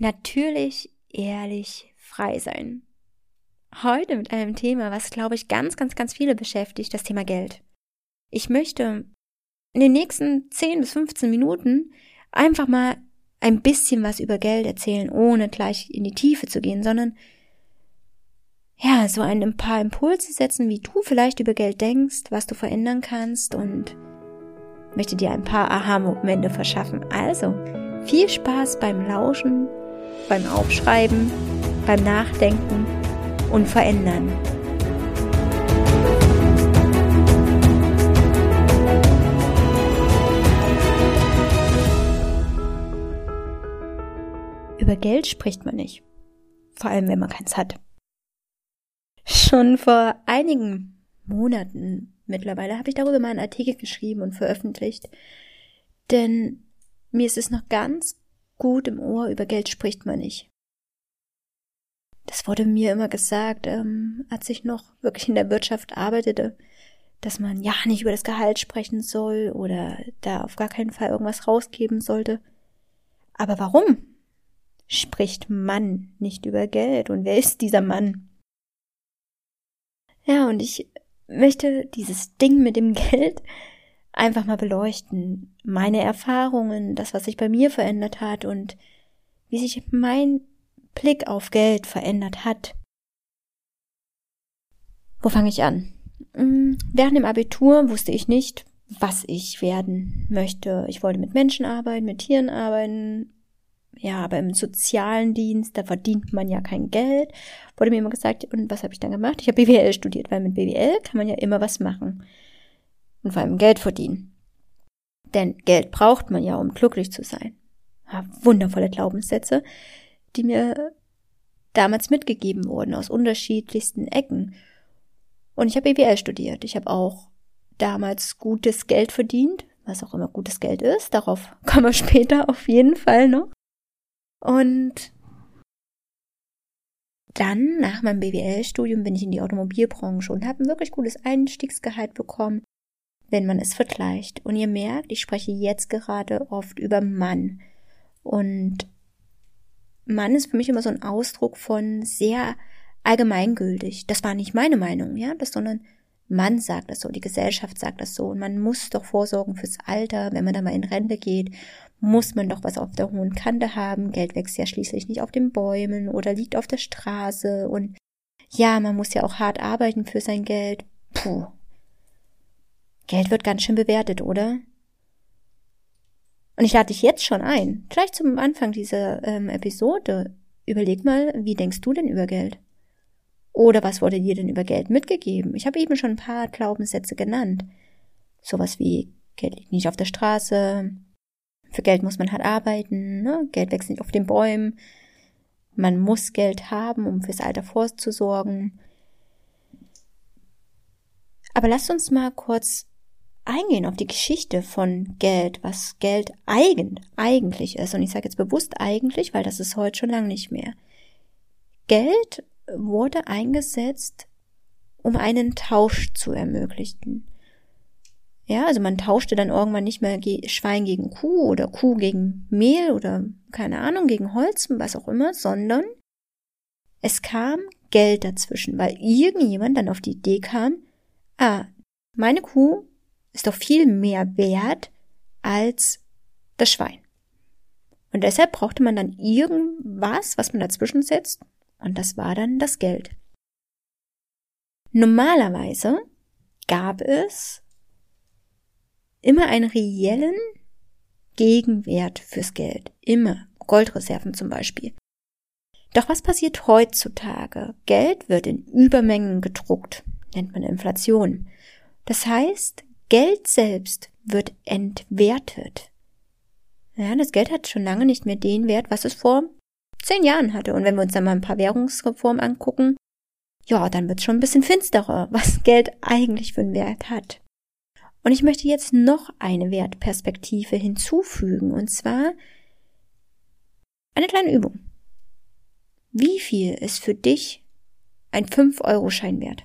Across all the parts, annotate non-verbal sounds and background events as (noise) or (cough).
natürlich, ehrlich, frei sein. Heute mit einem Thema, was, glaube ich, ganz, ganz, ganz viele beschäftigt, das Thema Geld. Ich möchte in den nächsten 10 bis 15 Minuten einfach mal ein bisschen was über Geld erzählen, ohne gleich in die Tiefe zu gehen, sondern ja, so ein paar Impulse setzen, wie du vielleicht über Geld denkst, was du verändern kannst und möchte dir ein paar Aha-Momente verschaffen. Also, viel Spaß beim Lauschen, beim Aufschreiben, beim Nachdenken und Verändern. Über Geld spricht man nicht. Vor allem, wenn man keins hat. Schon vor einigen Monaten mittlerweile habe ich darüber mal einen Artikel geschrieben und veröffentlicht. Denn mir ist es noch ganz gut im Ohr, über Geld spricht man nicht. Das wurde mir immer gesagt, ähm, als ich noch wirklich in der Wirtschaft arbeitete, dass man ja nicht über das Gehalt sprechen soll oder da auf gar keinen Fall irgendwas rausgeben sollte. Aber warum spricht man nicht über Geld und wer ist dieser Mann? Ja, und ich möchte dieses Ding mit dem Geld einfach mal beleuchten. Meine Erfahrungen, das, was sich bei mir verändert hat und wie sich mein Blick auf Geld verändert hat. Wo fange ich an? Mm, während dem Abitur wusste ich nicht, was ich werden möchte. Ich wollte mit Menschen arbeiten, mit Tieren arbeiten, ja, aber im sozialen Dienst, da verdient man ja kein Geld. Wurde mir immer gesagt, und was habe ich dann gemacht? Ich habe BWL studiert, weil mit BWL kann man ja immer was machen. Und vor allem Geld verdienen. Denn Geld braucht man ja, um glücklich zu sein. Ja, wundervolle Glaubenssätze, die mir damals mitgegeben wurden aus unterschiedlichsten Ecken. Und ich habe BWL studiert. Ich habe auch damals gutes Geld verdient, was auch immer gutes Geld ist. Darauf (laughs) kommen wir später auf jeden Fall noch. Und dann, nach meinem BWL-Studium, bin ich in die Automobilbranche und habe ein wirklich gutes Einstiegsgehalt bekommen, wenn man es vergleicht. Und ihr merkt, ich spreche jetzt gerade oft über Mann. Und Mann ist für mich immer so ein Ausdruck von sehr allgemeingültig. Das war nicht meine Meinung, ja, das, sondern Mann sagt das so, die Gesellschaft sagt das so. Und man muss doch vorsorgen fürs Alter, wenn man da mal in Rente geht muss man doch was auf der hohen Kante haben. Geld wächst ja schließlich nicht auf den Bäumen oder liegt auf der Straße und ja, man muss ja auch hart arbeiten für sein Geld. Puh. Geld wird ganz schön bewertet, oder? Und ich lade dich jetzt schon ein, gleich zum Anfang dieser ähm, Episode. Überleg mal, wie denkst du denn über Geld? Oder was wurde dir denn über Geld mitgegeben? Ich habe eben schon ein paar Glaubenssätze genannt. Sowas wie Geld liegt nicht auf der Straße, für Geld muss man halt arbeiten, ne? Geld wächst nicht auf den Bäumen. Man muss Geld haben, um fürs Alter vorzusorgen. Aber lasst uns mal kurz eingehen auf die Geschichte von Geld, was Geld eigen, eigentlich ist. Und ich sage jetzt bewusst eigentlich, weil das ist heute schon lange nicht mehr. Geld wurde eingesetzt, um einen Tausch zu ermöglichen. Ja, also man tauschte dann irgendwann nicht mehr Schwein gegen Kuh oder Kuh gegen Mehl oder keine Ahnung, gegen Holz, was auch immer, sondern es kam Geld dazwischen, weil irgendjemand dann auf die Idee kam, ah, meine Kuh ist doch viel mehr wert als das Schwein. Und deshalb brauchte man dann irgendwas, was man dazwischen setzt, und das war dann das Geld. Normalerweise gab es immer einen reellen Gegenwert fürs Geld. Immer. Goldreserven zum Beispiel. Doch was passiert heutzutage? Geld wird in Übermengen gedruckt, nennt man Inflation. Das heißt, Geld selbst wird entwertet. Ja, das Geld hat schon lange nicht mehr den Wert, was es vor zehn Jahren hatte. Und wenn wir uns dann mal ein paar Währungsreformen angucken, ja, dann wird es schon ein bisschen finsterer, (laughs) was Geld eigentlich für einen Wert hat. Und ich möchte jetzt noch eine Wertperspektive hinzufügen, und zwar eine kleine Übung. Wie viel ist für dich ein 5-Euro-Schein wert?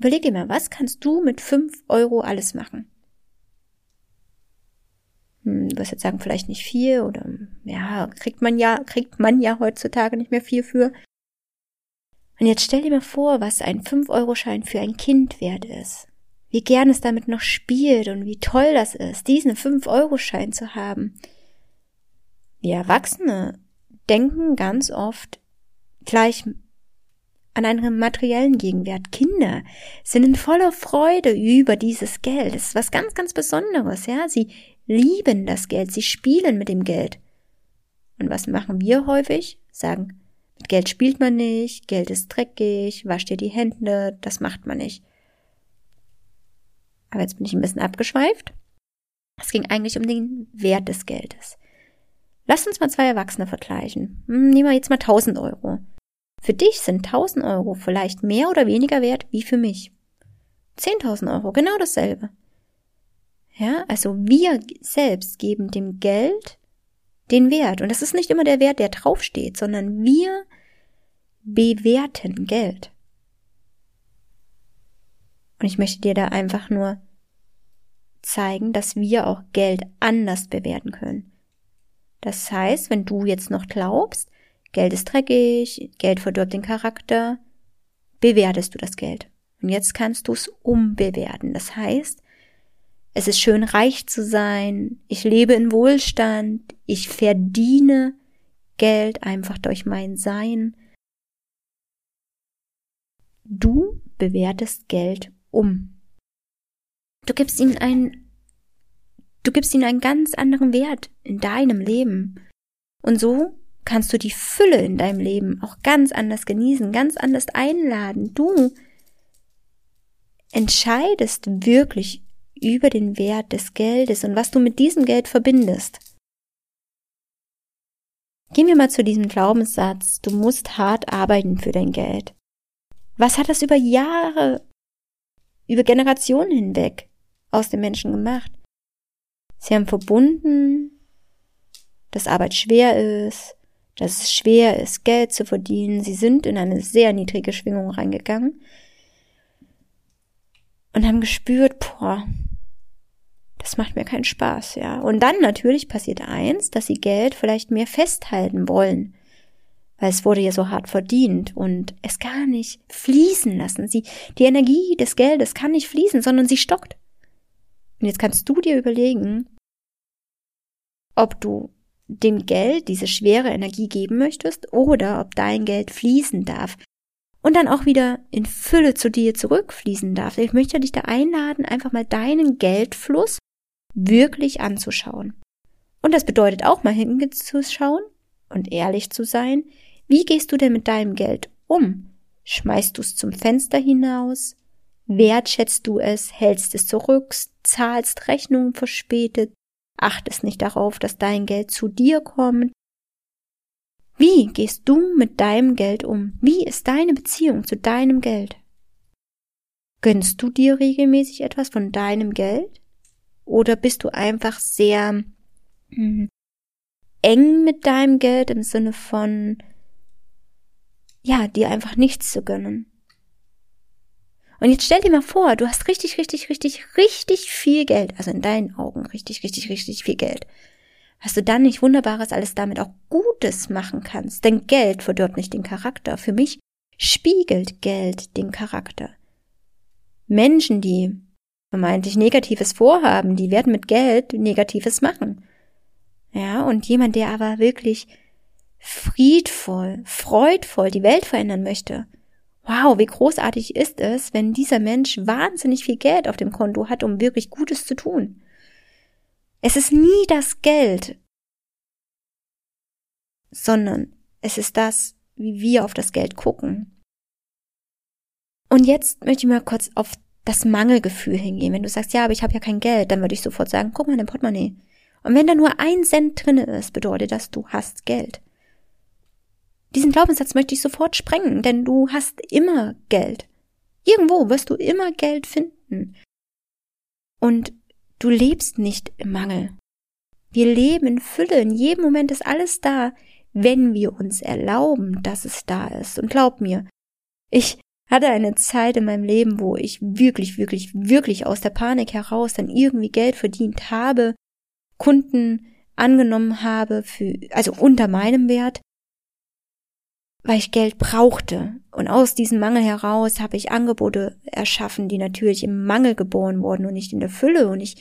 Überleg dir mal, was kannst du mit 5 Euro alles machen? Hm, du wirst jetzt sagen, vielleicht nicht viel oder Ja, kriegt man ja, kriegt man ja heutzutage nicht mehr viel für. Und jetzt stell dir mal vor, was ein 5-Euro-Schein für ein Kind wert ist. Wie gern es damit noch spielt und wie toll das ist, diesen 5-Euro-Schein zu haben. Wir Erwachsene denken ganz oft gleich an einen materiellen Gegenwert. Kinder sind in voller Freude über dieses Geld. Das ist was ganz, ganz Besonderes, ja. Sie lieben das Geld, sie spielen mit dem Geld. Und was machen wir häufig? Sagen, mit Geld spielt man nicht, Geld ist dreckig, wasch dir die Hände, das macht man nicht. Aber jetzt bin ich ein bisschen abgeschweift. Es ging eigentlich um den Wert des Geldes. Lass uns mal zwei Erwachsene vergleichen. Hm, nehmen wir jetzt mal 1000 Euro. Für dich sind 1000 Euro vielleicht mehr oder weniger wert wie für mich. 10.000 Euro, genau dasselbe. Ja, also wir selbst geben dem Geld den Wert. Und das ist nicht immer der Wert, der draufsteht, sondern wir bewerten Geld. Und ich möchte dir da einfach nur zeigen, dass wir auch Geld anders bewerten können. Das heißt, wenn du jetzt noch glaubst, Geld ist dreckig, Geld verdirbt den Charakter, bewertest du das Geld. Und jetzt kannst du es umbewerten. Das heißt, es ist schön reich zu sein, ich lebe in Wohlstand, ich verdiene Geld einfach durch mein Sein. Du bewertest Geld um. Du gibst ihm einen, du gibst ihm einen ganz anderen Wert in deinem Leben. Und so kannst du die Fülle in deinem Leben auch ganz anders genießen, ganz anders einladen. Du entscheidest wirklich über den Wert des Geldes und was du mit diesem Geld verbindest. Gehen wir mal zu diesem Glaubenssatz, du musst hart arbeiten für dein Geld. Was hat das über Jahre, über Generationen hinweg aus den Menschen gemacht? Sie haben verbunden, dass Arbeit schwer ist, dass es schwer ist, Geld zu verdienen. Sie sind in eine sehr niedrige Schwingung reingegangen und haben gespürt, boah, das macht mir keinen Spaß, ja. Und dann natürlich passiert eins, dass sie Geld vielleicht mehr festhalten wollen, weil es wurde ja so hart verdient und es gar nicht fließen lassen. Sie, die Energie des Geldes kann nicht fließen, sondern sie stockt. Und jetzt kannst du dir überlegen, ob du dem Geld diese schwere Energie geben möchtest oder ob dein Geld fließen darf und dann auch wieder in Fülle zu dir zurückfließen darf. Ich möchte dich da einladen, einfach mal deinen Geldfluss wirklich anzuschauen. Und das bedeutet auch mal hinzuschauen und ehrlich zu sein. Wie gehst du denn mit deinem Geld um? Schmeißt du es zum Fenster hinaus? Wertschätzt du es? Hältst es zurück? Zahlst Rechnungen verspätet? Achtest nicht darauf, dass dein Geld zu dir kommt. Wie gehst du mit deinem Geld um? Wie ist deine Beziehung zu deinem Geld? Gönnst du dir regelmäßig etwas von deinem Geld? Oder bist du einfach sehr hm, eng mit deinem Geld im Sinne von, ja, dir einfach nichts zu gönnen? Und jetzt stell dir mal vor, du hast richtig, richtig, richtig, richtig viel Geld, also in deinen Augen richtig, richtig, richtig viel Geld. Was du dann nicht Wunderbares alles damit auch Gutes machen kannst. Denn Geld verdirbt nicht den Charakter. Für mich spiegelt Geld den Charakter. Menschen, die vermeintlich Negatives vorhaben, die werden mit Geld Negatives machen. Ja, und jemand, der aber wirklich friedvoll, freudvoll die Welt verändern möchte, wow, wie großartig ist es, wenn dieser Mensch wahnsinnig viel Geld auf dem Konto hat, um wirklich Gutes zu tun. Es ist nie das Geld, sondern es ist das, wie wir auf das Geld gucken. Und jetzt möchte ich mal kurz auf das Mangelgefühl hingehen. Wenn du sagst, ja, aber ich habe ja kein Geld, dann würde ich sofort sagen, guck mal in dein Portemonnaie. Und wenn da nur ein Cent drinne ist, bedeutet das, du hast Geld. Diesen Glaubenssatz möchte ich sofort sprengen, denn du hast immer Geld. Irgendwo wirst du immer Geld finden. Und du lebst nicht im Mangel. Wir leben in Fülle. In jedem Moment ist alles da, wenn wir uns erlauben, dass es da ist. Und glaub mir, ich hatte eine Zeit in meinem Leben, wo ich wirklich, wirklich, wirklich aus der Panik heraus dann irgendwie Geld verdient habe, Kunden angenommen habe für, also unter meinem Wert, weil ich Geld brauchte. Und aus diesem Mangel heraus habe ich Angebote erschaffen, die natürlich im Mangel geboren wurden und nicht in der Fülle. Und ich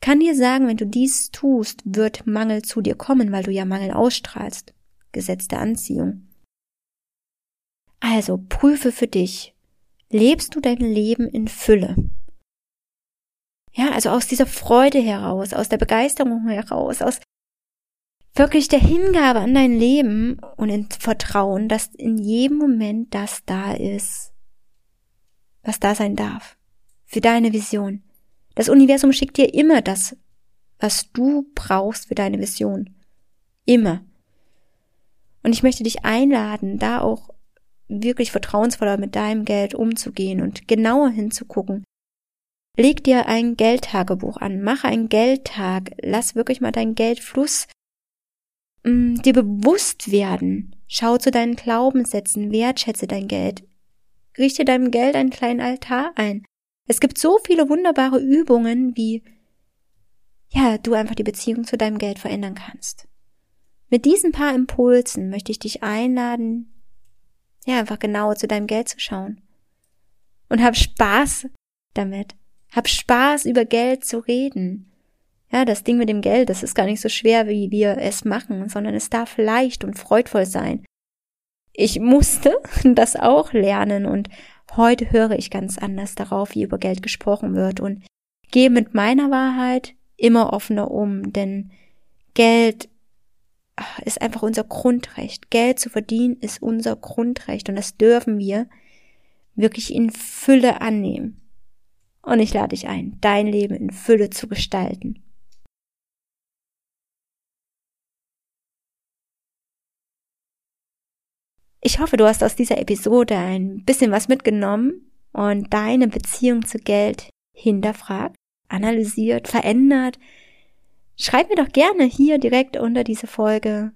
kann dir sagen, wenn du dies tust, wird Mangel zu dir kommen, weil du ja Mangel ausstrahlst. Gesetz der Anziehung. Also prüfe für dich, lebst du dein Leben in Fülle? Ja, also aus dieser Freude heraus, aus der Begeisterung heraus, aus wirklich der Hingabe an dein Leben und in Vertrauen, dass in jedem Moment das da ist, was da sein darf. Für deine Vision. Das Universum schickt dir immer das, was du brauchst für deine Vision. Immer. Und ich möchte dich einladen, da auch wirklich vertrauensvoller mit deinem Geld umzugehen und genauer hinzugucken, Leg dir ein Geldtagebuch an, mache einen Geldtag, lass wirklich mal deinen Geldfluss mh, mm, dir bewusst werden. Schau zu deinen Glaubenssätzen, wertschätze dein Geld. Richte deinem Geld einen kleinen Altar ein. Es gibt so viele wunderbare Übungen, wie ja, du einfach die Beziehung zu deinem Geld verändern kannst. Mit diesen paar Impulsen möchte ich dich einladen, ja, einfach genauer zu deinem Geld zu schauen. Und hab Spaß damit. Hab Spaß, über Geld zu reden. Ja, das Ding mit dem Geld, das ist gar nicht so schwer, wie wir es machen, sondern es darf leicht und freudvoll sein. Ich musste (laughs) das auch lernen und heute höre ich ganz anders darauf, wie über Geld gesprochen wird und gehe mit meiner Wahrheit immer offener um, denn Geld ah, ist einfach unser Grundrecht. Geld zu verdienen ist unser Grundrecht und das dürfen wir wirklich in Fülle annehmen und ich lade dich ein, dein Leben in Fülle zu gestalten. Ich hoffe, du hast aus dieser Episode ein bisschen was mitgenommen und deine Beziehung zu Geld hinterfragt, analysiert, verändert. Schreib mir doch gerne hier direkt unter diese Folge,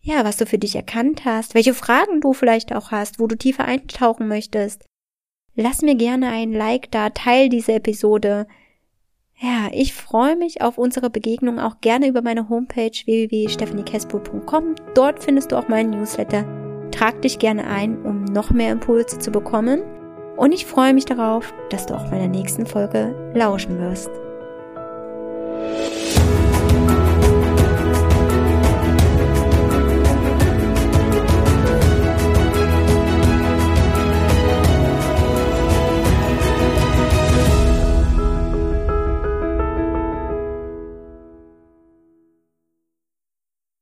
ja, was du für dich erkannt hast, welche Fragen du vielleicht auch hast, wo du tiefer eintauchen möchtest. Lass mir gerne ein Like da, teil diese Episode. Ja, ich freue mich auf unsere Begegnung auch gerne über meine Homepage www.stephaniekespo.com. Dort findest du auch meinen Newsletter. Trag dich gerne ein, um noch mehr Impulse zu bekommen. Und ich freue mich darauf, dass du auch meiner nächsten Folge lauschen wirst.